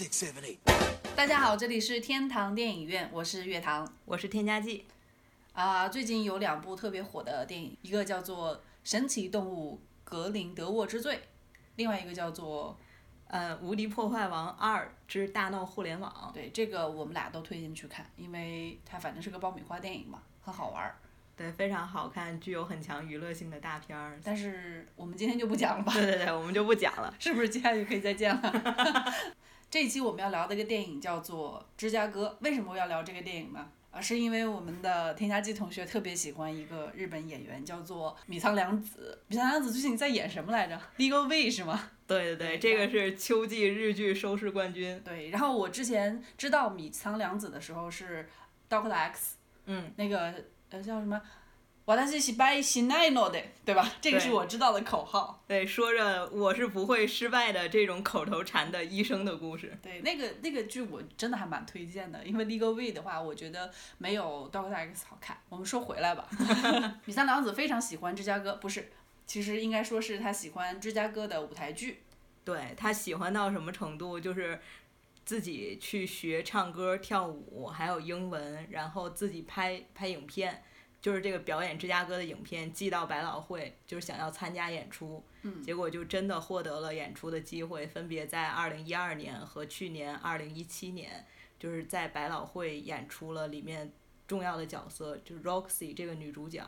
six, seven, eight. 大家好，这里是天堂电影院，我是月堂。我是添加剂，啊、最近有两部特别火的电影，一个叫做《神奇动物格林德沃之罪》，另外一个叫做呃，《无敌破坏王二之大闹互联网》。对这个我们俩都推荐去看，因为它反正是个爆米花电影嘛，很好玩儿。对，非常好看，具有很强娱乐性的大片儿。但是我们今天就不讲了吧，对对对，我们就不讲了。是不是接下去可以再见了？这一期我们要聊的一个电影叫做《芝加哥》，为什么要聊这个电影呢？啊，是因为我们的添加剂同学特别喜欢一个日本演员，叫做米仓凉子。米仓凉子最近在演什么来着？《Legal Way》是吗？对对对，这个是秋季日剧收视冠军。对，然后我之前知道米仓凉子的时候是 Doctor X，嗯，那个呃叫什么？我但是失败しないので，对吧？这个是对我知道的口号。对，说着我是不会失败的这种口头禅的医生的故事。对，那个那个剧我真的还蛮推荐的，因为《Legal Way》的话，我觉得没有《Doctor X》好看。我们说回来吧，米仓凉子非常喜欢芝加哥，不是，其实应该说是他喜欢芝加哥的舞台剧。对他喜欢到什么程度，就是自己去学唱歌、跳舞，还有英文，然后自己拍拍影片， 就是这个表演芝加哥的影片寄到百老汇，就是想要参加演出。嗯结果就真的获得了演出的机会，分别在二零一二年和去年二零一七年，就是在百老汇演出了里面重要的角色，就是 Roxy 这个女主角。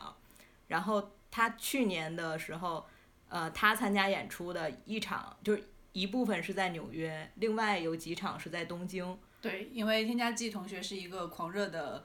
然后她去年的时候，呃，她参加演出的一场就是一部分是在纽约，另外有几场是在东京。对，因为添加剂同学是一个狂热的。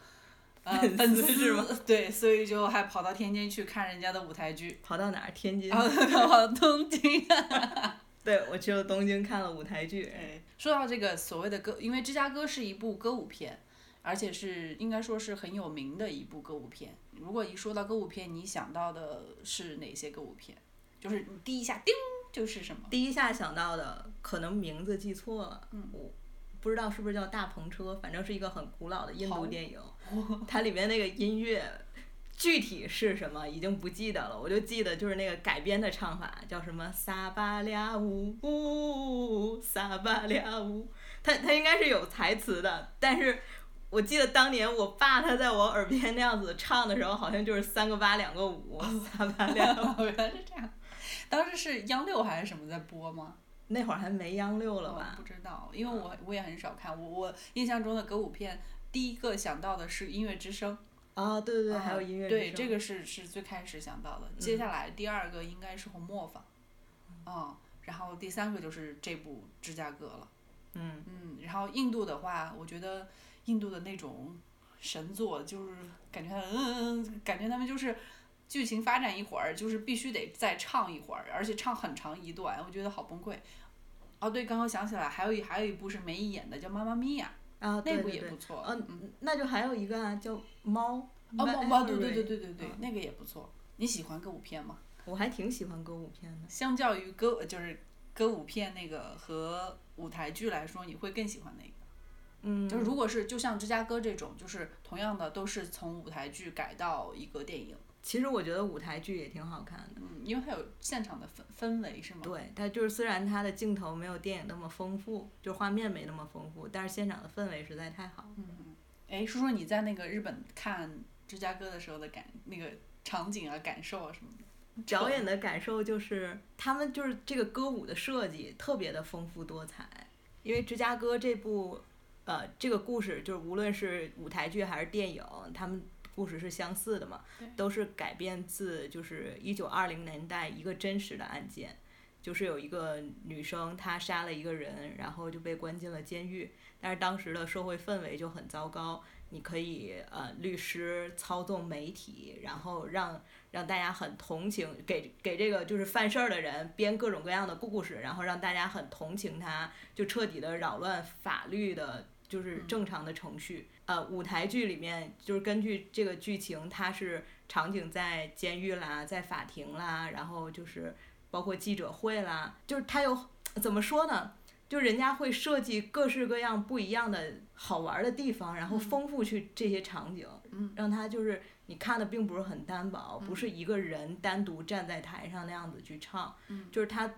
呃，粉粉丝是吗？对，所以就还跑到天津去看人家的舞台剧，跑到哪儿？天津。跑到东京。对，我去了东京看了舞台剧。哎，说到这个所谓的歌，因为芝加哥是一部歌舞片，而且是应该说是很有名的一部歌舞片。如果一说到歌舞片，你想到的是哪些歌舞片？就是你第一下叮就是什么？第一下想到的可能名字记错了，嗯我不知道是不是叫大篷车，反正是一个很古老的印度电影，它里面那个音乐具体是什么已经不记得了，我就记得就是那个改编的唱法叫什么撒巴俩呜呜撒巴俩呜，它它应该是有台词的，但是。我记得当年我爸他在我耳边那样子唱的时候，好像就是三个八两个五，撒巴俩 呜。原来是这样。当时是央六还是什么在播吗？那会儿还没央六了吧？不知道，因为我我也很少看。我我印象中的歌舞片，第一个想到的是《音乐之声》。啊，对对对，啊还有音乐之对，这个是是最开始想到的。接下来第二个应该是红磨坊，嗯，然后第三个就是这部芝加哥了。嗯，嗯，然后印度的话，我觉得印度的那种神作，就是感觉他嗯嗯嗯，感觉他们就是剧情发展一会儿，就是必须得再唱一会儿，而且唱很长一段，我觉得好崩溃。哦，对，刚刚想起来，还有一还有一部是梅姨演的，叫《妈妈咪呀啊，》，那部也不错。嗯嗯，那就还有一个啊，叫猫。哦，猫猫，对对对对对对嗯，那个也不错。你喜欢歌舞片吗？我还挺喜欢歌舞片的。相较于歌就是歌舞片那个和舞台剧来说，你会更喜欢哪个？嗯，就是如果是就像芝加哥这种，就是同样的都是从舞台剧改到一个电影，其实我觉得舞台剧也挺好看的。嗯，因为它有现场的氛氛围是吗？对，它就是虽然它的镜头没有电影那么丰富，就画面没那么丰富，但是现场的氛围实在太好。嗯，哎，说说你在那个日本看芝加哥的时候的感那个场景啊、感受啊什么的。表演的感受就是，他们就是这个歌舞的设计特别的丰富多彩，因为芝加哥这部，呃，这个故事就是无论是舞台剧还是电影，他们故事是相似的嘛，都是改编自就是一九二零年代一个真实的案件，就是有一个女生她杀了一个人，然后就被关进了监狱，但是当时的社会氛围就很糟糕，你可以呃律师操纵媒体，然后让让大家很同情，给给这个就是犯事儿的人编各种各样的故事，然后让大家很同情他，就彻底的扰乱法律的，就是正常的程序。呃，舞台剧里面就是根据这个剧情，它是场景在监狱啦，在法庭啦，然后就是包括记者会啦，就是它有怎么说呢？就人家会设计各式各样不一样的好玩儿的地方，然后丰富去这些场景，嗯让它就是你看的并不是很单薄，不是一个人单独站在台上那样子去唱，嗯。就是他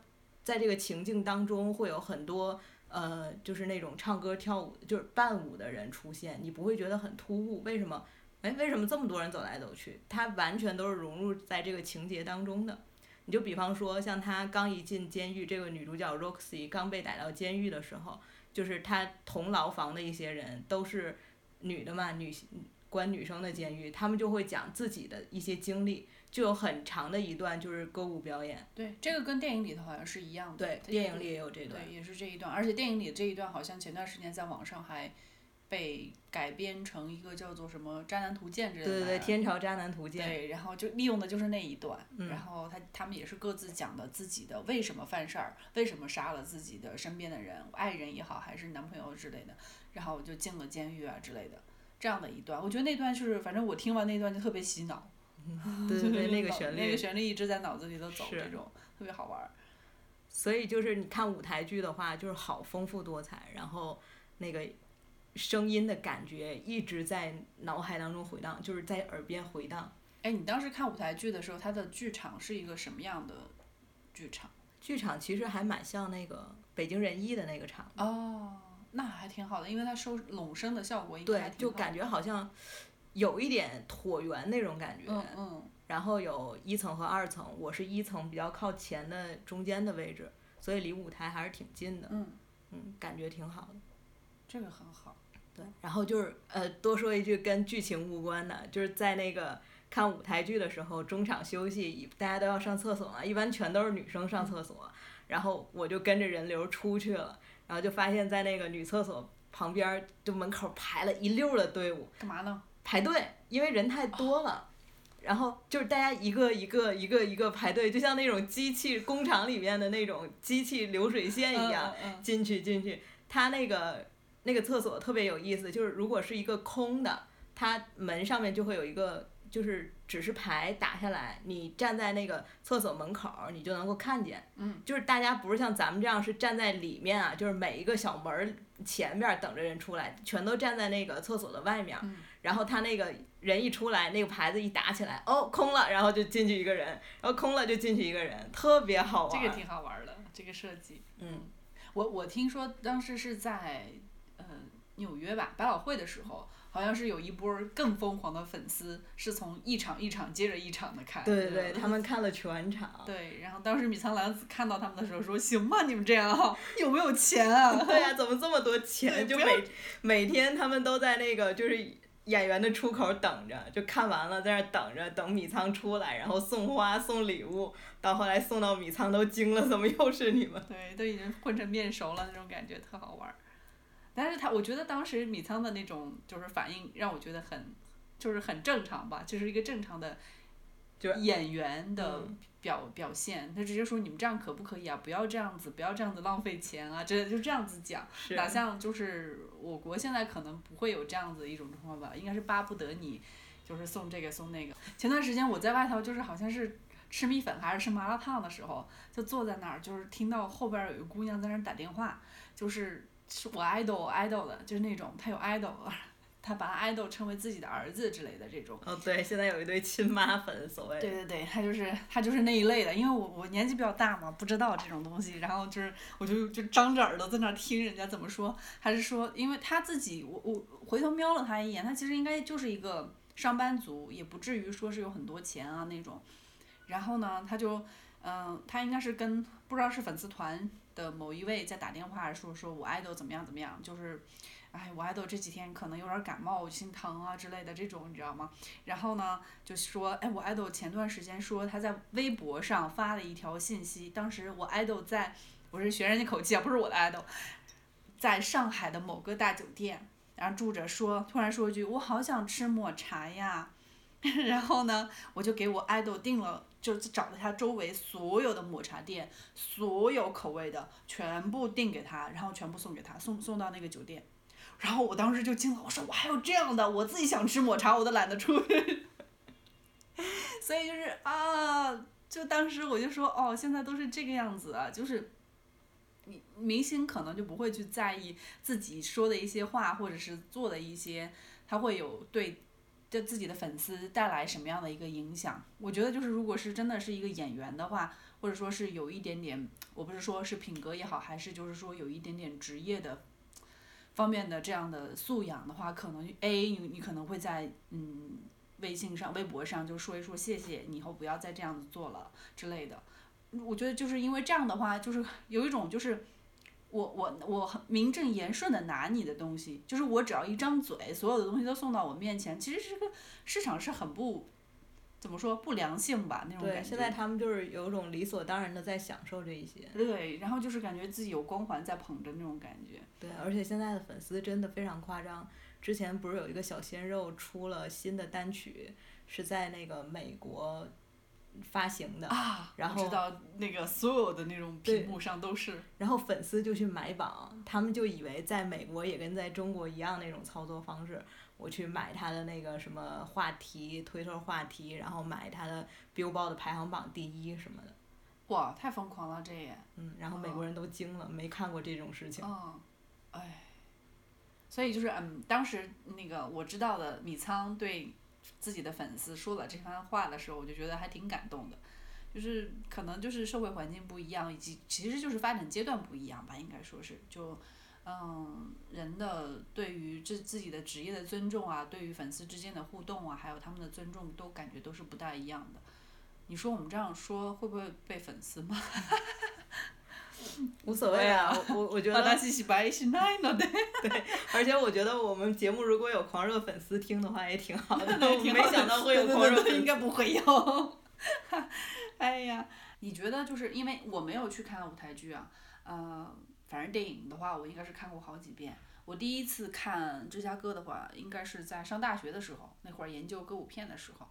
在这个情境当中会有很多呃，就是那种唱歌跳舞就是伴舞的人出现，你不会觉得很突兀。为什么？哎，为什么这么多人走来走去？他完全都是融入在这个情节当中的。你就比方说，像他刚一进监狱，这个女主角 Roxy 刚被逮到监狱的时候，就是她同牢房的一些人都是女的嘛，女关女生的监狱，他们就会讲自己的一些经历，就有很长的一段就是歌舞表演。对，这个跟电影里头好像是一样的。对，电影里也有这段。对，也是这一段，而且电影里这一段好像前段时间在网上还。被改编成一个叫做什么《渣男图鉴》之类的。对对对，《天朝渣男图鉴》。对，然后就利用的就是那一段，然后他他们也是各自讲的自己的为什么犯事儿，为什么杀了自己的身边的人，爱人也好，还是男朋友之类的，然后就进了监狱啊之类的，这样的一段，我觉得那段就是，反正我听完那段就特别洗脑。对 对对，那个旋律。那个旋律一直在脑子里头走，这种特别好玩儿。所以就是你看舞台剧的话，就是好丰富多彩，然后那个。声音的感觉一直在脑海当中回荡，就是在耳边回荡。哎，你当时看舞台剧的时候，它的剧场是一个什么样的剧场？剧场其实还蛮像那个北京人艺的那个场。哦，那还挺好的，因为它收拢声的效果应该对，就感觉好像有一点椭圆那种感觉。嗯嗯。然后有一层和二层，我是一层比较靠前的中间的位置，所以离舞台还是挺近的。嗯。嗯，感觉挺好的。这个很好。对，然后就是呃，多说一句跟剧情无关的，就是在那个看舞台剧的时候，中场休息，大家都要上厕所嘛，一般全都是女生上厕所，然后我就跟着人流出去了，然后就发现，在那个女厕所旁边，就门口排了一溜的队伍。干嘛呢？排队，因为人太多了，然后就是大家一个一个一个一个排队，就像那种机器工厂里面的那种机器流水线一样，进去进去，它那个。那个厕所特别有意思，就是如果是一个空的，它门上面就会有一个就是指示牌打下来，你站在那个厕所门口，你就能够看见。嗯。就是大家不是像咱们这样是站在里面啊，就是每一个小门前边等着人出来，全都站在那个厕所的外面。嗯。然后他那个人一出来，那个牌子一打起来，哦，空了，然后就进去一个人，然后空了就进去一个人，特别好玩。这个挺好玩的，这个设计。嗯。我我听说当时是在。纽约吧，百老汇的时候，好像是有一波更疯狂的粉丝，是从一场一场接着一场的看。对对对，他们看了全场。对，然后当时米仓凉子看到他们的时候说：“行吧？你们这样，有没有钱啊？” 对呀，怎么这么多钱？就每每天他们都在那个就是演员的出口等着，就看完了在那等着，等米仓出来，然后送花送礼物，到后来送到米仓都惊了，怎么又是你们？对，都已经混成面熟了那种感觉，特好玩。但是他，我觉得当时米仓的那种就是反应让我觉得很，就是很正常吧，就是一个正常的，就演员的表表现。他直接说你们这样可不可以啊？不要这样子，不要这样子浪费钱啊！这就这样子讲，哪像就是我国现在可能不会有这样子一种状况吧？应该是巴不得你就是送这个送那个。前段时间我在外头就是好像是吃米粉还是吃麻辣烫的时候，就坐在那儿，就是听到后边有一个姑娘在那儿打电话，就是。是我 idol idol 的，就是那种她有 idol，他把 idol 称为自己的儿子之类的这种。哦，对，现在有一对亲妈粉，所谓。对对对，他就是他就是那一类的，因为我我年纪比较大嘛，不知道这种东西，然后就是我就就张着耳朵在那听人家怎么说，还是说，因为他自己，我我回头瞄了他一眼，他其实应该就是一个上班族，也不至于说是有很多钱啊那种。然后呢，他就嗯，他应该是跟不知道是粉丝团。的某一位在打电话说说我爱豆怎么样怎么样，就是，哎，我爱豆这几天可能有点感冒，心疼啊之类的这种，你知道吗？然后呢，就说，哎，我爱豆前段时间说他在微博上发了一条信息，当时我爱豆在，我是学人家口气啊，不是我的爱豆，在上海的某个大酒店，然后住着，说突然说一句，我好想吃抹茶呀，然后呢，我就给我爱豆订了。就找了他周围所有的抹茶店，所有口味的全部订给他，然后全部送给他，送送到那个酒店。然后我当时就惊了，我说我还有这样的，我自己想吃抹茶我都懒得出去。所以就是啊，就当时我就说哦，现在都是这个样子啊，就是明明星可能就不会去在意自己说的一些话或者是做的一些，他会有对。对自己的粉丝带来什么样的一个影响。我觉得就是如果是真的是一个演员的话，或者说是有一点点，我不是说是品格也好，还是就是说有一点点职业的方面的这样的素养的话，可能 A 你你可能会在嗯微信上、微博上就说一说谢谢，你以后不要再这样子做了之类的。我觉得就是因为这样的话，就是有一种就是。我我我很名正言顺的拿你的东西，就是我只要一张嘴，所有的东西都送到我面前。其实这个市场是很不，怎么说不良性吧那种感对，觉。现在他们就是有一种理所当然的在享受这一些。对，然后就是感觉自己有光环在捧着那种感觉。对，而且现在的粉丝真的非常夸张。之前不是有一个小鲜肉出了新的单曲，是在那个美国发行的，啊，然后我知道那个所有的那种屏幕上都是。然后粉丝就去买榜，他们就以为在美国也跟在中国一样那种操作方式，我去买他的那个什么话题，推特话题，然后买他的 Billboard 排行榜第一什么的，哇，太疯狂了这也。嗯，然后美国人都惊了，没看过这种事情。嗯，哎，所以就是嗯，当时那个我知道的米仓对自己的粉丝说了这番话的时候，我就觉得还挺感动的。就是可能就是社会环境不一样，以及其实就是发展阶段不一样吧，应该说是就。嗯，人的对于这自己的职业的尊重啊，对于粉丝之间的互动啊，还有他们的尊重，都感觉都是不大一样的。你说我们这样说会不会被粉丝骂？无所谓啊，我我我觉得，私是白是奶ので。而且我觉得我们节目如果有狂热粉丝听的话也挺好的，没想到会有狂热应该不会有。哎呀，你觉得就是因为我没有去看舞台剧啊，呃，反正电影的话，我应该是看过好几遍。我第一次看芝加哥的话，应该是在上大学的时候，那会儿研究歌舞片的时候，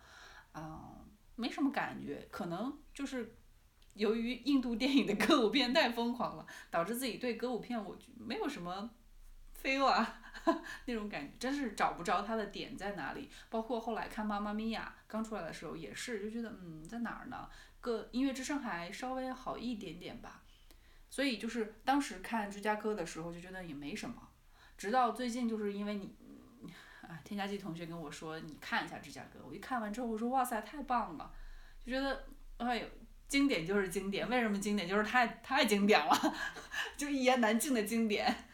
啊、没什么感觉，可能就是由于印度电影的歌舞片太疯狂了，导致自己对歌舞片我没有什么 feel 啊 那种感觉，真是找不着它的点在哪里。包括后来看《妈妈咪呀》刚出来的时候也是，就觉得嗯在哪儿呢？个音乐之声还稍微好一点点吧。所以就是当时看芝加哥的时候就觉得也没什么，直到最近就是因为你，啊，添加剂同学跟我说你看一下芝加哥，我一看完之后我说哇塞太棒了，就觉得哎呦经典就是经典，为什么经典？就是太太经典了，就一言难尽的经典。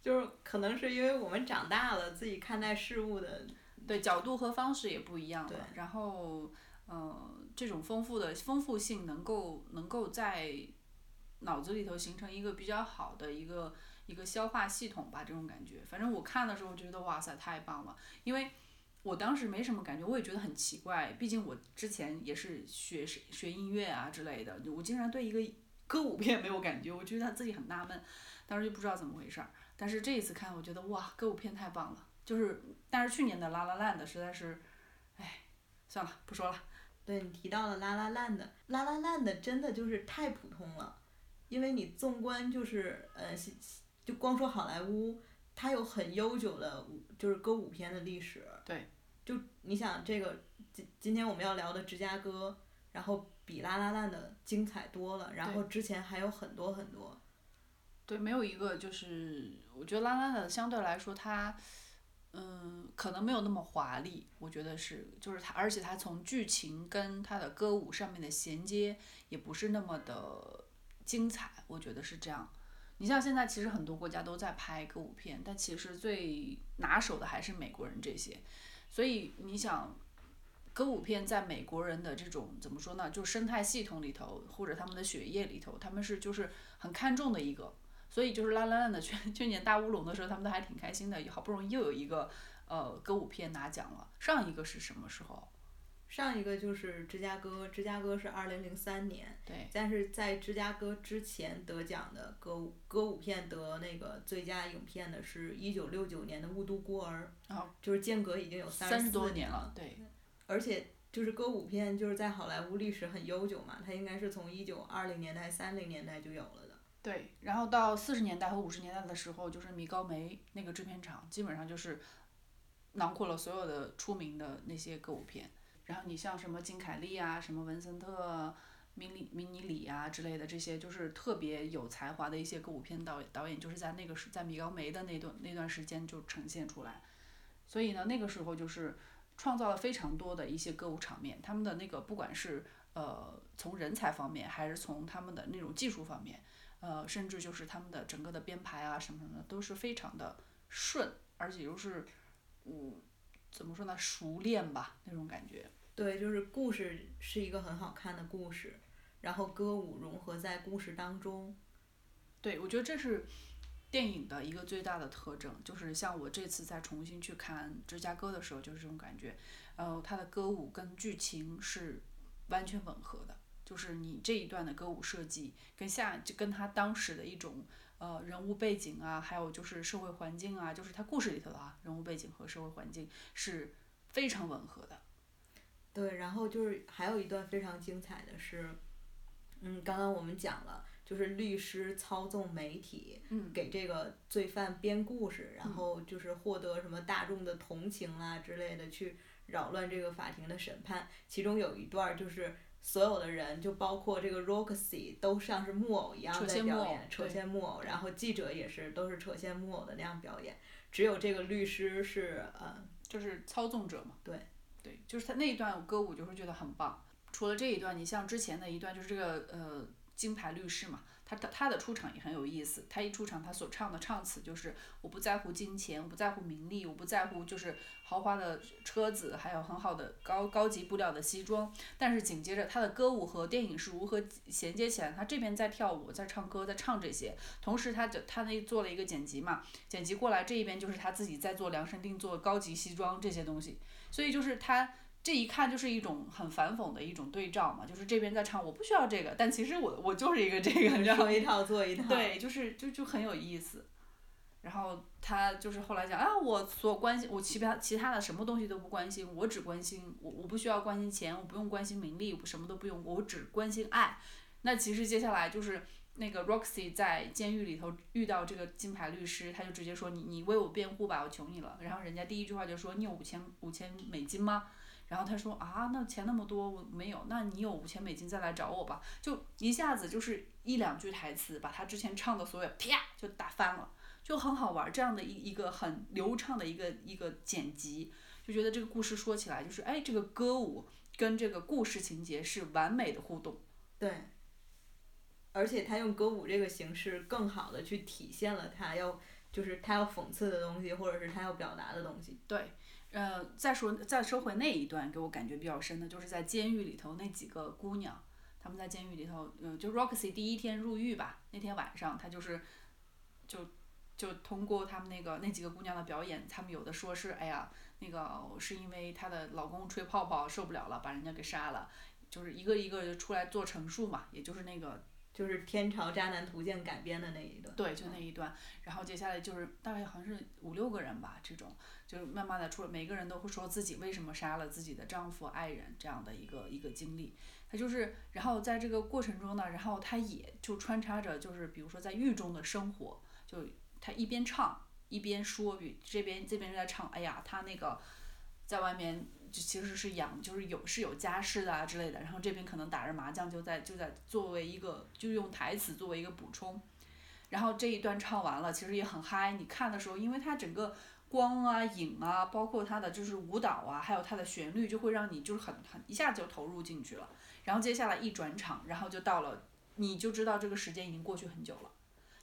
就是可能是因为我们长大了，自己看待事物的对角度和方式也不一样对了，然后呃这种丰富的丰富性能够能够在脑子里头形成一个比较好的一个一个消化系统吧，这种感觉。反正我看的时候觉得哇塞太棒了，因为我当时没什么感觉，我也觉得很奇怪，毕竟我之前也是学学音乐啊之类的，我竟然对一个歌舞片没有感觉，我觉得自己很纳闷，当时就不知道怎么回事儿。但是这一次看，我觉得哇，歌舞片太棒了，就是但是去年的《La La Land》实在是，哎，算了，不说了。对你提到了拉拉烂的，拉拉烂的真的就是太普通了，因为你纵观就是呃，就光说好莱坞，它有很悠久的舞就是歌舞片的历史。对。就你想这个今今天我们要聊的芝加哥，然后比拉拉烂的精彩多了，然后之前还有很多很多。对，没有一个就是，我觉得拉拉的相对来说它，嗯，可能没有那么华丽，我觉得是，就是它，而且它从剧情跟它的歌舞上面的衔接也不是那么的精彩，我觉得是这样。你像现在其实很多国家都在拍歌舞片，但其实最拿手的还是美国人这些，所以你想。歌舞片在美国人的这种怎么说呢？就生态系统里头，或者他们的血液里头，他们是就是很看重的一个。所以就是拉拉烂的去去年大乌龙的时候，他们都还挺开心的，好不容易又有一个呃歌舞片拿奖了。上一个是什么时候？上一个就是芝加哥，芝加哥是二零零三年，对，但是在芝加哥之前得奖的歌舞歌舞片得那个最佳影片的是一九六九年的《雾都孤儿》，哦就是间隔已经有三十多年了，对，而且就是歌舞片就是在好莱坞历史很悠久嘛，它应该是从一九二零年代、三零年代就有了的。对，然后到四十年代和五十年代的时候，就是米高梅那个制片厂，基本上就是囊括了所有的出名的那些歌舞片。然后你像什么金凯利啊，什么文森特、明里明尼里啊之类的，这些就是特别有才华的一些歌舞片导导演，就是在那个时在米高梅的那段那段时间就呈现出来。所以呢，那个时候就是创造了非常多的一些歌舞场面，他们的那个不管是呃从人才方面，还是从他们的那种技术方面，呃，甚至就是他们的整个的编排啊什么什么的，都是非常的顺，而且又是嗯怎么说呢，熟练吧那种感觉。对，就是故事是一个很好看的故事，然后歌舞融合在故事当中。对，我觉得这是电影的一个最大的特征，就是像我这次再重新去看《芝加哥》的时候，就是这种感觉。呃，它的歌舞跟剧情是完全吻合的，就是你这一段的歌舞设计跟下就跟他当时的一种呃人物背景啊，还有就是社会环境啊，就是他故事里头的啊人物背景和社会环境是非常吻合的。对，然后就是还有一段非常精彩的是，嗯，刚刚我们讲了，就是律师操纵媒体，给这个罪犯编故事，然后就是获得什么大众的同情啊之类的，去扰乱这个法庭的审判。其中有一段就是所有的人，就包括这个 Roxy，都像是木偶一样在表演，扯线木偶，然后记者也是都是扯线木偶的那样表演，只有这个律师是呃，就是操纵者嘛。对。对，就是他那一段歌舞，就会觉得很棒。除了这一段，你像之前的一段，就是这个呃金牌律师嘛，他他他的出场也很有意思。他一出场，他所唱的唱词就是我不在乎金钱，我不在乎名利，我不在乎就是豪华的车子，还有很好的高高级布料的西装。但是紧接着他的歌舞和电影是如何衔接起来？他这边在跳舞，在唱歌，在唱这些，同时他就他那做了一个剪辑嘛，剪辑过来这一边就是他自己在做量身定做高级西装这些东西。所以就是他这一看就是一种很反讽的一种对照嘛，就是这边在唱我不需要这个，但其实我我就是一个这个，你知道说一套做一套。对，就是就就很有意思。然后他就是后来讲啊，我所关心我其他其他的什么东西都不关心，我只关心我我不需要关心钱，我不用关心名利，我什么都不用，我只关心爱。那其实接下来就是。那个 Roxy 在监狱里头遇到这个金牌律师，他就直接说你你为我辩护吧，我求你了。然后人家第一句话就说你有五千五千美金吗？然后他说啊，那钱那么多我没有，那你有五千美金再来找我吧。就一下子就是一两句台词，把他之前唱的所有啪就打翻了，就很好玩。这样的一一个很流畅的一个一个剪辑，就觉得这个故事说起来就是哎，这个歌舞跟这个故事情节是完美的互动。对。而且他用歌舞这个形式，更好的去体现了他要，就是他要讽刺的东西，或者是他要表达的东西。对，呃，再说再说回那一段，给我感觉比较深的，就是在监狱里头那几个姑娘，他们在监狱里头，嗯，就 Roxy 第一天入狱吧，那天晚上，她就是，就就通过他们那个那几个姑娘的表演，他们有的说是，哎呀，那个是因为她的老公吹泡泡受不了了，把人家给杀了，就是一个一个就出来做陈述嘛，也就是那个。就是《天朝渣男图鉴》改编的那一段，对，就那一段。然后接下来就是大概好像是五六个人吧，这种就是慢慢的出，每个人都会说自己为什么杀了自己的丈夫、爱人这样的一个一个经历。他就是，然后在这个过程中呢，然后他也就穿插着，就是比如说在狱中的生活，就他一边唱一边说，这边这边在唱，哎呀，他那个在外面。就其实是养，就是有是有家室的啊之类的，然后这边可能打着麻将，就在就在作为一个，就用台词作为一个补充，然后这一段唱完了，其实也很嗨。你看的时候，因为它整个光啊、影啊，包括它的就是舞蹈啊，还有它的旋律，就会让你就是很很一下子就投入进去了。然后接下来一转场，然后就到了，你就知道这个时间已经过去很久了。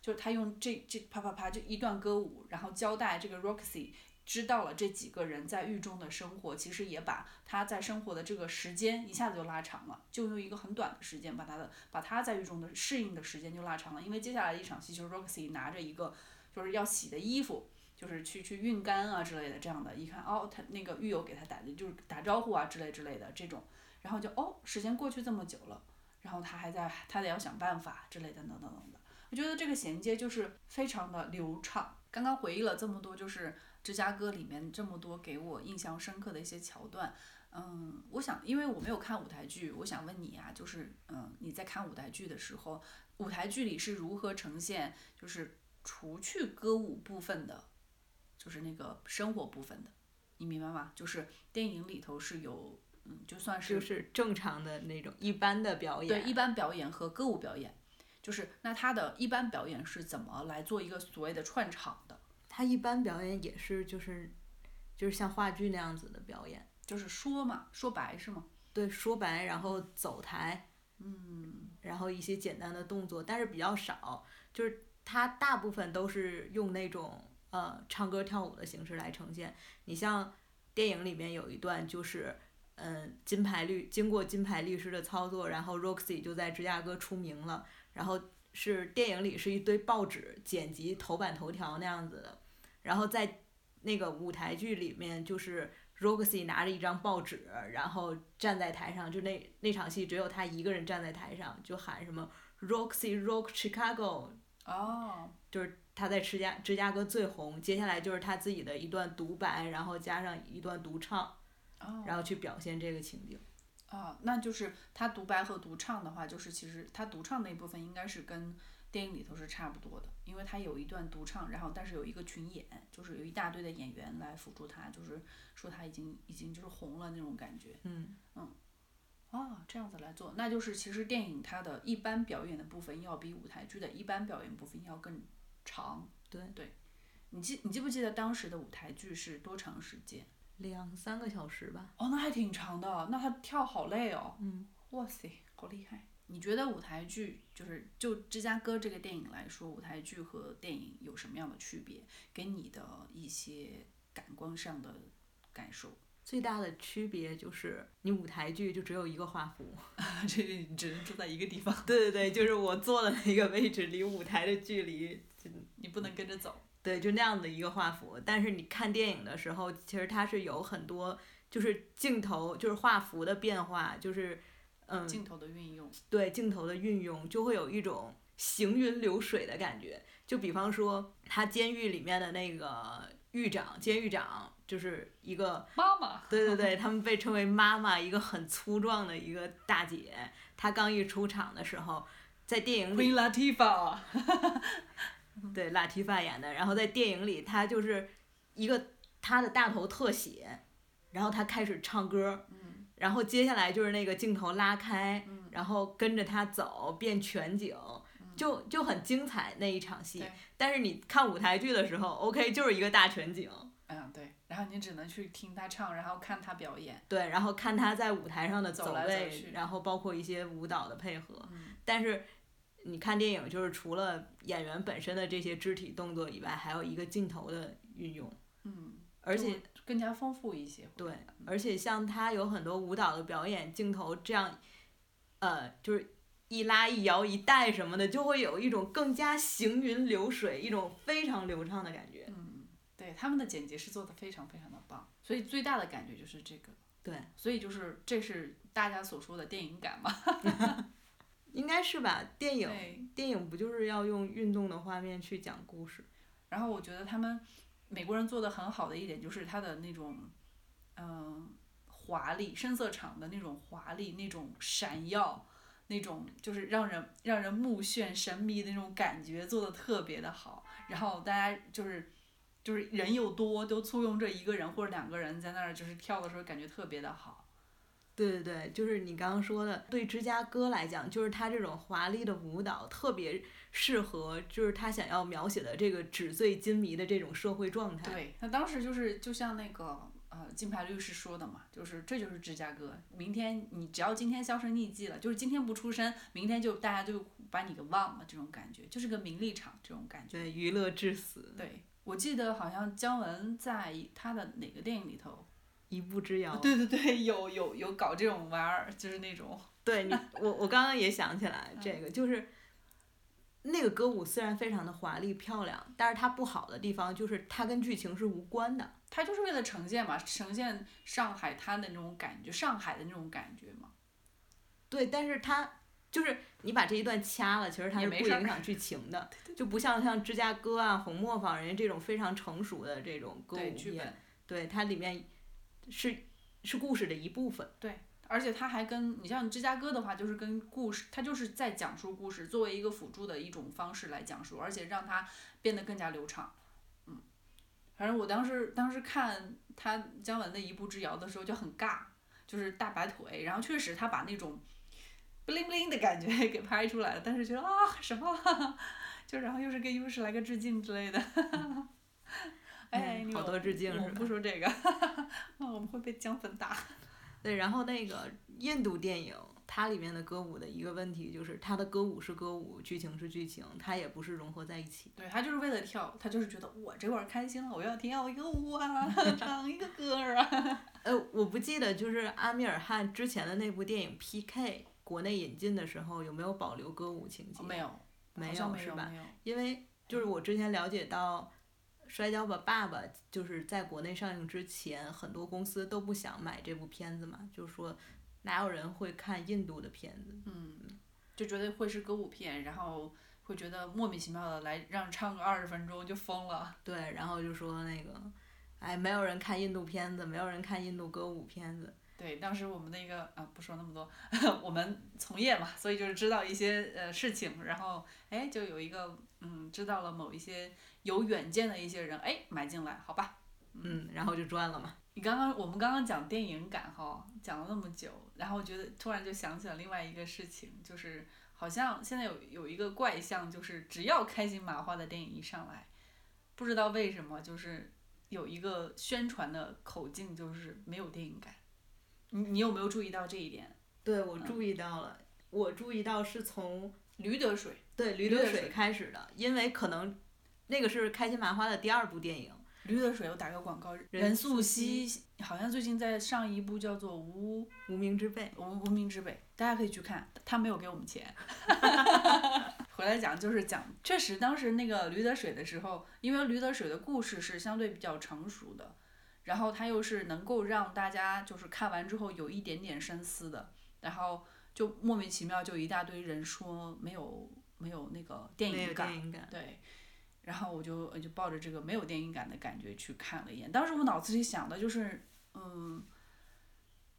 就是他用这这啪啪啪就一段歌舞，然后交代这个 Roxy。知道了这几个人在狱中的生活，其实也把他在生活的这个时间一下子就拉长了，就用一个很短的时间把他的把他在狱中的适应的时间就拉长了。因为接下来一场戏就是 Roxy 拿着一个就是要洗的衣服，就是去去熨干啊之类的这样的，一看哦，他那个狱友给他打的就是打招呼啊之类之类的这种，然后就哦，时间过去这么久了，然后他还在他得要想办法之类的等等等等的，我觉得这个衔接就是非常的流畅。刚刚回忆了这么多，就是。芝加哥里面这么多给我印象深刻的一些桥段，嗯，我想，因为我没有看舞台剧，我想问你啊，就是，嗯，你在看舞台剧的时候，舞台剧里是如何呈现，就是除去歌舞部分的，就是那个生活部分的，你明白吗？就是电影里头是有，嗯，就算是就是正常的那种一般的表演，对，一般表演和歌舞表演，就是那他的一般表演是怎么来做一个所谓的串场的？他一般表演也是就是，就是像话剧那样子的表演，就是说嘛，说白是吗？对，说白，然后走台，嗯，然后一些简单的动作，但是比较少，就是他大部分都是用那种呃唱歌跳舞的形式来呈现。你像电影里面有一段就是，嗯，金牌律经过金牌律师的操作，然后 Roxy 就在芝加哥出名了，然后是电影里是一堆报纸剪辑头版头条那样子的，然后在那个舞台剧里面就是 Roxy 拿着一张报纸，然后站在台上，就那那场戏只有他一个人站在台上，就喊什么 Roxy Rock Chicago，哦，就是他在芝加芝加哥最红，接下来就是他自己的一段独白，然后加上一段独唱，哦，然后去表现这个情景。啊，那就是他独白和独唱的话，就是其实他独唱那一部分应该是跟电影里头是差不多的，因为他有一段独唱，然后但是有一个群演，就是有一大堆的演员来辅助他，就是说他已经已经就是红了那种感觉。嗯嗯哦，这样子来做，那就是其实电影它的一般表演的部分要比舞台剧的一般表演部分要更长。对对，你记你记不记得当时的舞台剧是多长时间？两三个小时吧。哦，那还挺长的，那他跳好累哦。嗯，哇塞，好厉害！你觉得舞台剧就是就芝加哥这个电影来说，舞台剧和电影有什么样的区别？给你的一些感官上的感受？最大的区别就是你舞台剧就只有一个画幅。这个你只能住在一个地方，对对对，就是我坐的那个位置离舞台的距离，就你不能跟着走。对，就那样的一个画幅。但是你看电影的时候，其实它是有很多就是镜头，就是画幅的变化，就是嗯，镜头的运用，对镜头的运用，就会有一种行云流水的感觉。就比方说，他监狱里面的那个狱长，监狱长就是一个妈妈，对对对，他们被称为妈妈，一个很粗壮的一个大姐。她刚一出场的时候，在电影里 Queen Latifah，对拉提法演的，然后在电影里她就是一个她的大头特写，然后她开始唱歌，嗯然后接下来就是那个镜头拉开，然后跟着他走变全景。就就很精彩那一场戏，但是你看舞台剧的时候，OK 就是一个大全景，嗯对，然后你只能去听他唱，然后看他表演，对，然后看他在舞台上的走位，然后包括一些舞蹈的配合。嗯。但是你看电影，就是除了演员本身的这些肢体动作以外，还有一个镜头的运用，嗯，而且就更加丰富一些。对，而且像他有很多舞蹈的表演镜头，这样，呃，就是一拉一摇一带什么的，就会有一种更加行云流水，一种非常流畅的感觉。嗯，对，他们的剪辑是做的非常非常的棒，所以最大的感觉就是这个。对，所以就是这是大家所说的电影感嘛。应该是吧？电影，电影不就是要用运动的画面去讲故事？然后我觉得他们美国人做的很好的一点就是他的那种，嗯、华丽深色场的那种华丽，那种闪耀，那种就是让人让人目眩神迷的那种感觉做的特别的好。然后大家就是就是人又多，都簇拥着一个人或者两个人在那儿就是跳的时候，感觉特别的好。对对对，就是你刚刚说的，对芝加哥来讲，就是他这种华丽的舞蹈特别适合，就是他想要描写的这个纸醉金迷的这种社会状态。对，他当时就是就像那个呃金牌律师说的嘛，就是这就是芝加哥，明天你只要今天销声匿迹了，就是今天不出声，明天就大家就把你给忘了，这种感觉就是个名利场这种感觉。对，娱乐至死，对，我记得好像姜文在他的哪个电影里头，一步之遥。对对对，有有有搞这种玩儿，就是那种对你，我我刚刚也想起来这嗯个，就是那个歌舞虽然非常的华丽漂亮，但是它不好的地方就是它跟剧情是无关的。它就是为了呈现嘛，呈现上海滩的那种感觉，上海的那种感觉嘛。对，但是它就是你把这一段掐了，其实它是没影响剧情的，就不像像芝加哥啊、红磨坊人家这种非常成熟的这种歌舞剧本，对它里面是是故事的一部分。对而且他还跟你像芝加哥的话，就是跟故事，他就是在讲述故事，作为一个辅助的一种方式来讲述，而且让它变得更加流畅。嗯，反正我当时当时看他姜文的《一步之遥》的时候就很尬，就是大白腿，然后确实他把那种 bling bling 的感觉 给拍出来了，但是觉得啊什么，就然后又是给又是来个致敬之类的。哎，你好多致敬是吧不说这个，我们会被姜粉打。对，然后那个印度电影，它里面的歌舞的一个问题就是，它的歌舞是歌舞，剧情是剧情，它也不是融合在一起。对他就是为了跳，他就是觉得我这会儿开心了，我要跳一个舞啊，唱一个歌儿啊。呃，我不记得就是阿米尔汗之前的那部电影 P.K. 国内引进的时候有没有保留歌舞情节？没有，没有是吧？没有。因为就是我之前了解到，《摔跤吧，爸爸》就是在国内上映之前，很多公司都不想买这部片子嘛，就是说哪有人会看印度的片子？嗯，就觉得会是歌舞片，然后会觉得莫名其妙的来让唱个二十分钟就疯了。对，然后就说那个，哎，没有人看印度片子，没有人看印度歌舞片子。对，当时我们那个啊，不说那么多，我们从业嘛，所以就是知道一些呃事情，然后哎，就有一个嗯，知道了某一些有远见的一些人，哎，买进来，好吧。嗯，然后就赚了嘛。你刚刚我们刚刚讲电影感哈，讲了那么久，然后觉得突然就想起了另外一个事情，就是好像现在有有一个怪象，就是只要开心麻花的电影一上来，不知道为什么就是有一个宣传的口径，就是没有电影感。你你有没有注意到这一点？对，我注意到了，我注意到是从驴得水，对驴得水开始的，因为可能那个是开心麻花的第二部电影。驴得水，我打个广告，任任素素汐汐好像最近在上一部叫做《无无名之辈，无无名之辈，大家可以去看，他没有给我们钱。回来讲就是讲，确实当时那个驴得水的时候，因为驴得水的故事是相对比较成熟的，然后它又是能够让大家就是看完之后有一点点深思的，然后就莫名其妙就一大堆人说没有没有那个电影感，电影感。对，然后我就我就抱着这个没有电影感的感觉去看了一眼。当时我脑子里想的就是，嗯，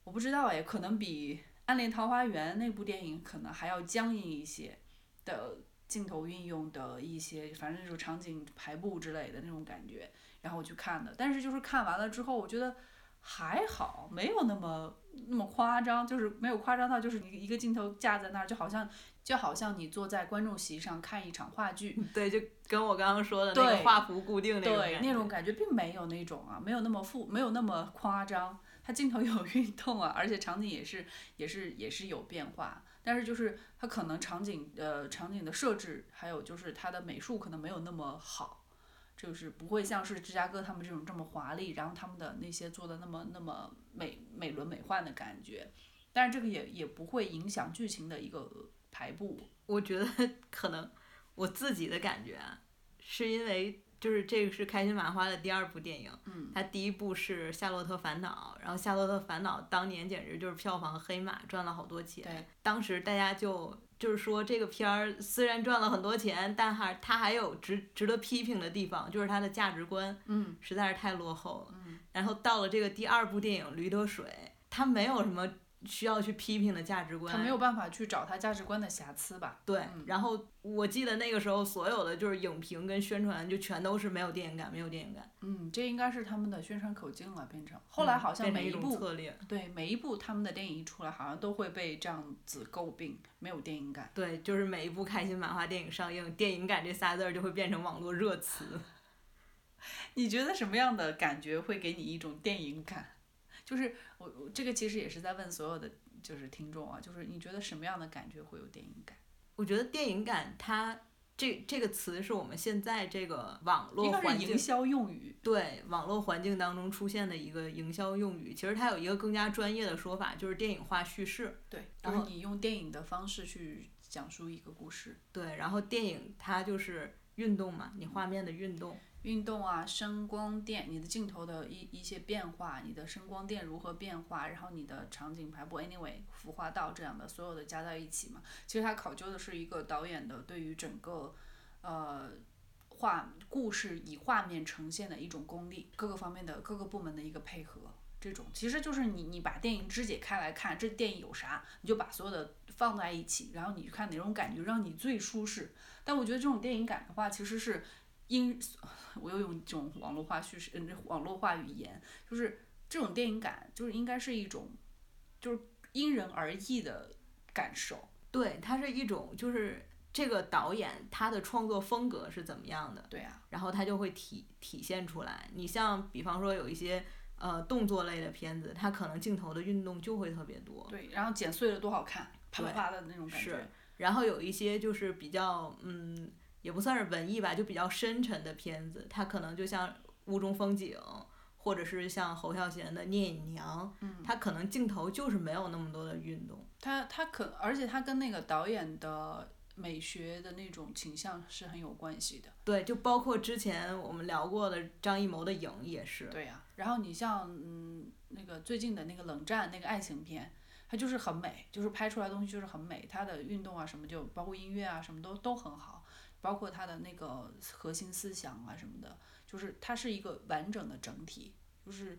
我不知道哎，可能比《暗恋桃花源》那部电影可能还要僵硬一些的镜头运用的一些，反正就是场景排布之类的那种感觉，然后我去看的。但是就是看完了之后，我觉得。还好，没有那么那么夸张，就是没有夸张到就是你一个镜头架在那儿，就好像就好像你坐在观众席上看一场话剧，对，就跟我刚刚说的那个对画幅固定那种对，感那种感觉并没有那种啊，没有那么复，没有那么夸张。它镜头有运动啊，而且场景也是 也是也是有变化，但是就是它可能场景呃场景的设置，还有就是它的美术可能没有那么好，就是不会像是芝加哥他们这种这么华丽，然后他们的那些做的那么那么美美轮美奂的感觉，但是这个也也不会影响剧情的一个排布。我觉得可能我自己的感觉啊，是因为就是这个是开心麻花的第二部电影，嗯，它第一部是《夏洛特烦恼》，然后《夏洛特烦恼》当年简直就是票房黑马，赚了好多钱。对，当时大家就就是说这个片儿虽然赚了很多钱，但还它还有值值得批评的地方，就是它的价值观嗯实在是太落后了。嗯，然后到了这个第二部电影《驴得水》，它没有什么需要去批评的价值观，他没有办法去找他价值观的瑕疵吧？对，嗯然后我记得那个时候所有的就是影评跟宣传就全都是没有电影感，没有电影感。嗯，这应该是他们的宣传口径了，变成后来好像每一部、策略，对每一部他们的电影一出来，好像都会被这样子诟病，没有电影感。对，就是每一部开心麻花电影上映，电影感这仨字儿就会变成网络热词。你觉得什么样的感觉会给你一种电影感？就是我我这个其实也是在问所有的就是听众啊，就是你觉得什么样的感觉会有电影感？我觉得电影感它这这个词是我们现在这个网络环境是营销用语。对网络环境当中出现的一个营销用语，其实它有一个更加专业的说法，就是电影化叙事。对，然后就是你用电影的方式去讲述一个故事。对，然后电影它就是运动嘛，你画面的运动。运动啊，声光电，你的镜头的一一些变化，你的声光电如何变化，然后你的场景排布，anyway，服化道这样的所有的加在一起嘛。其实它考究的是一个导演的对于整个，呃，画故事以画面呈现的一种功力，各个方面的各个部门的一个配合。这种其实就是你你把电影肢解开来看，这电影有啥，你就把所有的放在一起，然后你看哪种感觉让你最舒适。但我觉得这种电影感的话，其实是因 我又用这种网络化叙事，嗯，网络化语言，就是这种电影感，就是应该是一种，就是因人而异的感受。对，它是一种就是这个导演他的创作风格是怎么样的，对啊，然后他就会体体现出来。你像比方说有一些呃动作类的片子，它可能镜头的运动就会特别多。对，然后剪碎了多好看，啪啪对啪的那种感觉是。然后有一些就是比较嗯，也不算是文艺吧，就比较深沉的片子，它可能就像《雾中风景》，或者是像侯孝贤的《聂隐娘》，嗯它可能镜头就是没有那么多的运动。它它可，而且它跟那个导演的美学的那种倾向是很有关系的。对，就包括之前我们聊过的张艺谋的《影》也是。对呀、然后你像嗯那个最近的那个冷战那个爱情片，它就是很美，就是拍出来的东西就是很美，它的运动啊什么就包括音乐啊什么都都很好，包括他的那个核心思想啊什么的，就是它是一个完整的整体，就是。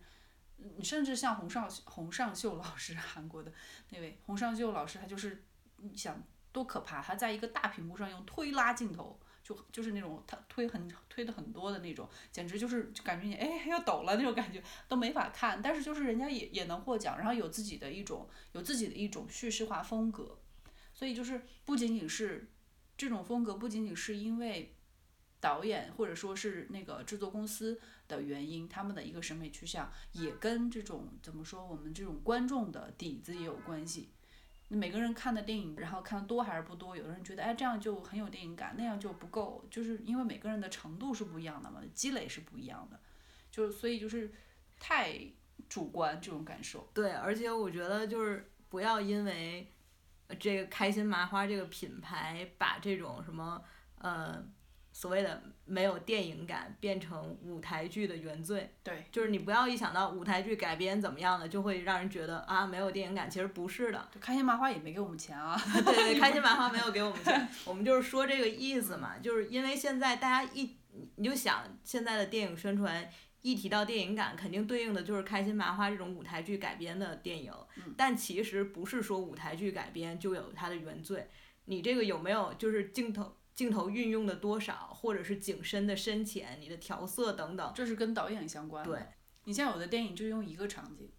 你甚至像洪尚洪尚秀老师，韩国的那位洪尚秀老师，他就是你想多可怕，他在一个大屏幕上用推拉镜头，就就是那种他推很推的很多的那种，简直就是就感觉你哎要抖了那种感觉都没法看，但是就是人家也也能获奖，然后有自己的一种有自己的一种叙事化风格，所以就是不仅仅是这种风格，不仅仅是因为导演或者说是那个制作公司的原因，他们的一个审美趋向也跟这种怎么说我们这种观众的底子也有关系。每个人看的电影，然后看的多还是不多？有的人觉得，哎，这样就很有电影感，那样就不够，就是因为每个人的程度是不一样的嘛，积累是不一样的，就所以就是太主观这种感受。对，而且我觉得就是不要因为这个开心麻花这个品牌把这种什么呃所谓的没有电影感变成舞台剧的原罪。对，就是你不要一想到舞台剧改编怎么样的，就会让人觉得啊没有电影感，其实不是的。开心麻花也没给我们钱啊。对对，开心麻花没有给我们钱，我们就是说这个意思嘛，就是因为现在大家一你就想现在的电影宣传。一提到电影感，肯定对应的就是开心麻花这种舞台剧改编的电影，但其实不是说舞台剧改编就有它的原罪，你这个有没有就是镜头镜头运用的多少，或者是景深的深浅，你的调色等等，这是跟导演相关的。对，你像有的电影就用一个场景，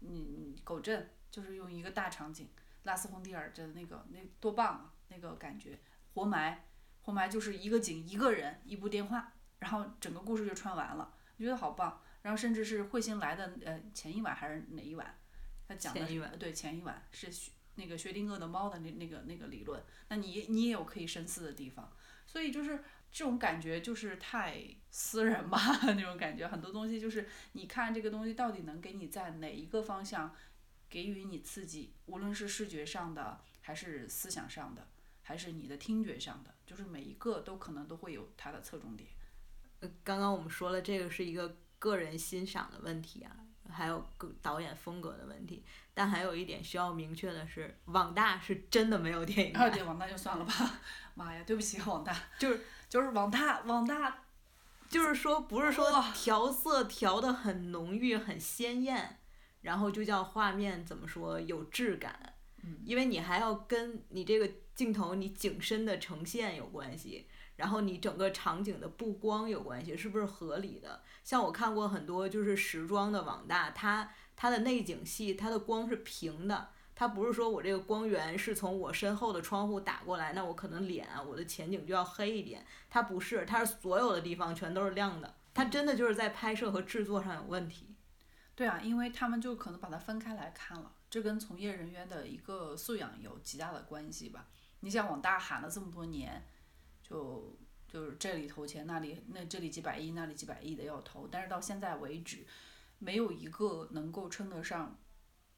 你你狗镇就是用一个大场景，拉斯冯蒂尔的那个那多棒啊，那个感觉。活埋，活埋就是一个景一个人一部电话，然后整个故事就串完了，我觉得好棒。然后甚至是彗星来的呃前一晚还是哪一晚，他讲的前一晚对前一晚是薛那个薛定谔的猫的那那个那个理论，那你你也有可以深思的地方，所以就是这种感觉就是太私人吧 那种感觉，很多东西就是你看这个东西到底能给你在哪一个方向给予你刺激，无论是视觉上的，还是思想上的，还是你的听觉上的，就是每一个都可能都会有它的侧重点。呃刚刚我们说了，这个是一个个人欣赏的问题啊，还有个导演风格的问题。但还有一点需要明确的是，网大是真的没有电影啊，感，对，网大就算了吧，妈呀，对不起，网大，就是就是网大，网大，就是说不是说调色调的很浓郁、很鲜艳，然后就叫画面怎么说有质感，嗯因为你还要跟你这个镜头你景深的呈现有关系。然后你整个场景的布光有关系，是不是合理的？像我看过很多就是时装的网大，它它的内景戏，它的光是平的，它不是说我这个光源是从我身后的窗户打过来，那我可能脸啊，我的前景就要黑一点。它不是，它是所有的地方全都是亮的，它真的就是在拍摄和制作上有问题。对啊，因为他们就可能把它分开来看了，这跟从业人员的一个素养有极大的关系吧。你想网大喊了这么多年，就就是这里投钱，那里那这里几百亿，那里几百亿的要投，但是到现在为止，没有一个能够称得上，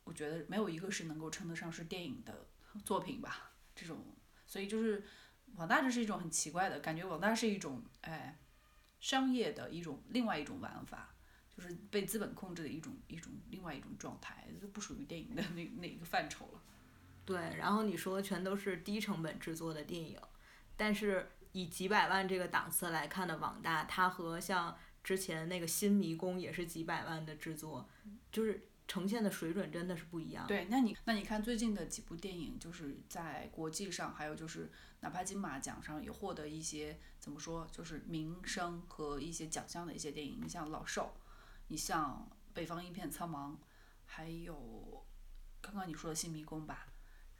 我觉得没有一个是能够称得上是电影的作品吧。这种，所以就是网大这是一种很奇怪的感觉，网大是一种哎商业的一种另外一种玩法。就是被资本控制的一种一种另外一种状态，就不属于电影的那那一个范畴了。对，然后你说全都是低成本制作的电影，但是以几百万这个档次来看的网大，它和像之前那个《新迷宫》也是几百万的制作，就是呈现的水准真的是不一样。对，那你那你看最近的几部电影，就是在国际上，还有就是哪怕金马奖上也获得一些怎么说，就是名声和一些奖项的一些电影，你像《老兽》，你像《北方一片苍茫》，还有刚刚你说的《新迷宫》吧，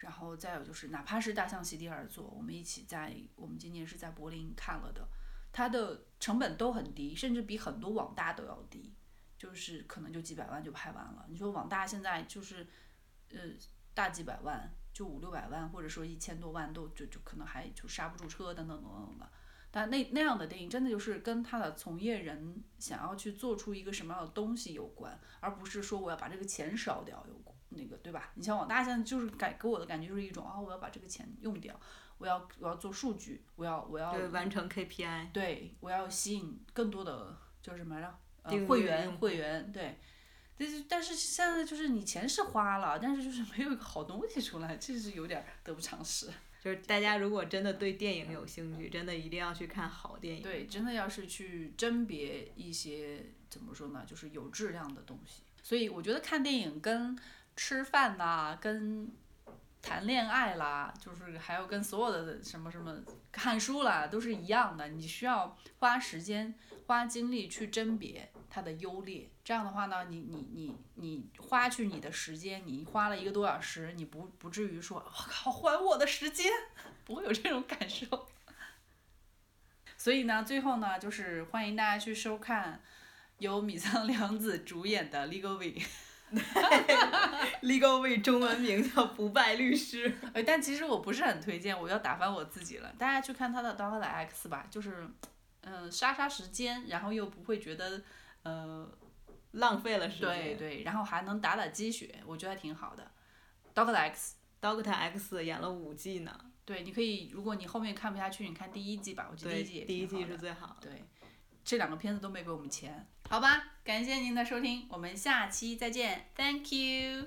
然后再有就是，哪怕是《大象席地而坐》，我们一起在我们今年是在柏林看了的，它的成本都很低，甚至比很多网大都要低，就是可能就几百万就拍完了。你说网大现在就是，呃，大几百万，就五六百万，或者说一千多万都就就可能还就刹不住车等等等等的。但那那样的电影真的就是跟他的从业人想要去做出一个什么样的东西有关，而不是说我要把这个钱烧掉有关。那个对吧？你像网大现在就是感给我的感觉就是一种啊，我要把这个钱用掉，我要我要做数据，我要我要对，完成 KPI。对，我要吸引更多的就是什么来着？呃，会员会员对。但是但是现在就是你钱是花了，但是就是没有一个好东西出来，这是有点儿得不偿失。就是大家如果真的对电影有兴趣，真的一定要去看好电影。对，真的要是去甄别一些怎么说呢，就是有质量的东西。所以我觉得看电影跟吃饭呐、跟谈恋爱啦，就是还有跟所有的什么什么看书啦，都是一样的。你需要花时间、花精力去甄别它的优劣。这样的话呢，你你你你花去你的时间，你花了一个多小时，你不不至于说我靠还我的时间，不会有这种感受。所以呢，最后呢，就是欢迎大家去收看由米仓凉子主演的《Legal Way》。Legal Way 中文名叫不败律师。呃，但其实我不是很推荐，我要打翻我自己了。大家去看他的《刀客的 X》吧，就是，嗯、杀杀时间，然后又不会觉得，呃，浪费了时间。对对，然后还能打打鸡血，我觉得还挺好的。《Doctor X》，Doctor X 演了五季呢。对，你可以，如果你后面看不下去，你看第一季吧，我觉得第一季也，第一季是最好的。对，这两个片子都没给我们钱，好吧？感谢您的收听，我们下期再见，Thank you。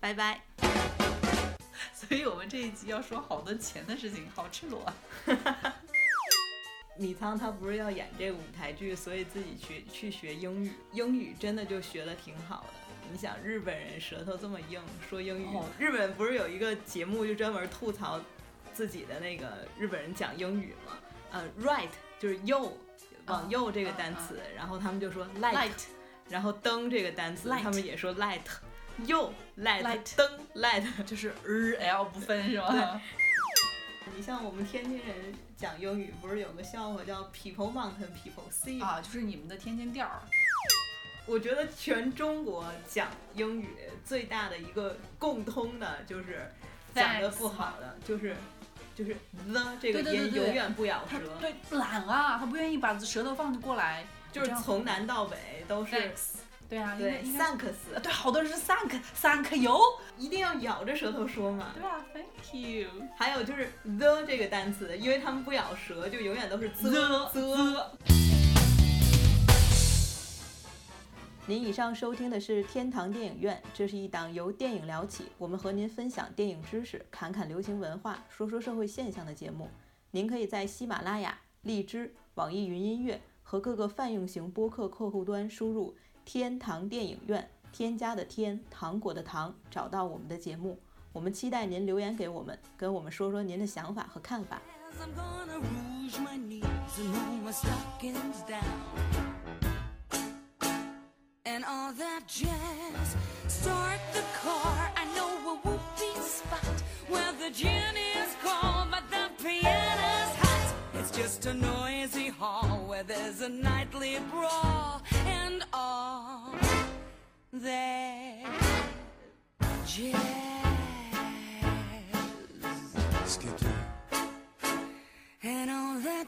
拜拜。所以我们这一集要说好多钱的事情，好赤裸啊。米仓他不是要演这个舞台剧，所以自己去去学英语，英语真的就学的挺好的。你想日本人舌头这么硬，说英语，哦日本不是有一个节目就专门吐槽自己的那个日本人讲英语吗？呃，right 就是右，往右这个单词，然后他们就说 light，, 然后灯这个单词他们也说 light，右 light, Light 灯 light。就是 r l 不分是吧？你像我们天津人讲英语，不是有个笑话叫 people mountain people sea？啊，就是你们的天津调儿。我觉得全中国讲英语最大的一个共通的就是讲的不好的，就是就是 the 这个音永远不咬舌，对懒啊，他不愿意把舌头放过来，就是从南到北都是 Thanks。对啊，对 thanks，对，好多人是 thank thank you，一定要咬着舌头说嘛。对啊，thank you。还有就是 the 这个单词，因为他们不咬舌，就永远都是 the The 您以上收听的是天堂电影院，这是一档由电影聊起，我们和您分享电影知识、侃侃流行文化、说说社会现象的节目。您可以在喜马拉雅、荔枝、网易云音乐和各个泛用型播客客户端输入“天堂电影院”，添加的天，糖果的糖，找到我们的节目。我们期待您留言给我们，跟我们说说您的想法和看法。And roll my stockings down. And all that jazz. Start the car. I know a whoopee spot where the gin is cold, but the piano's hot. It's just a noisy hall where there's a nightly brawl and all that jazz. Skip and all that